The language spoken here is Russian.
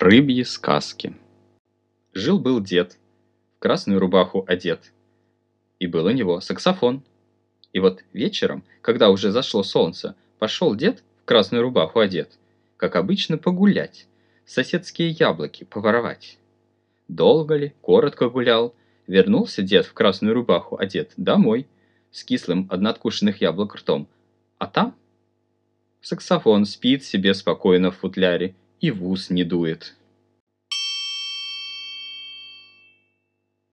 Рыбьи сказки. Жил-был дед, в красную рубаху одет, и был у него саксофон. И вот вечером, когда уже зашло солнце, пошел дед в красную рубаху одет, как обычно погулять, соседские яблоки поворовать. Долго ли, коротко гулял, вернулся дед в красную рубаху одет домой, с кислым от надкушенных яблок ртом, а там саксофон спит себе спокойно в футляре и в ус не дует.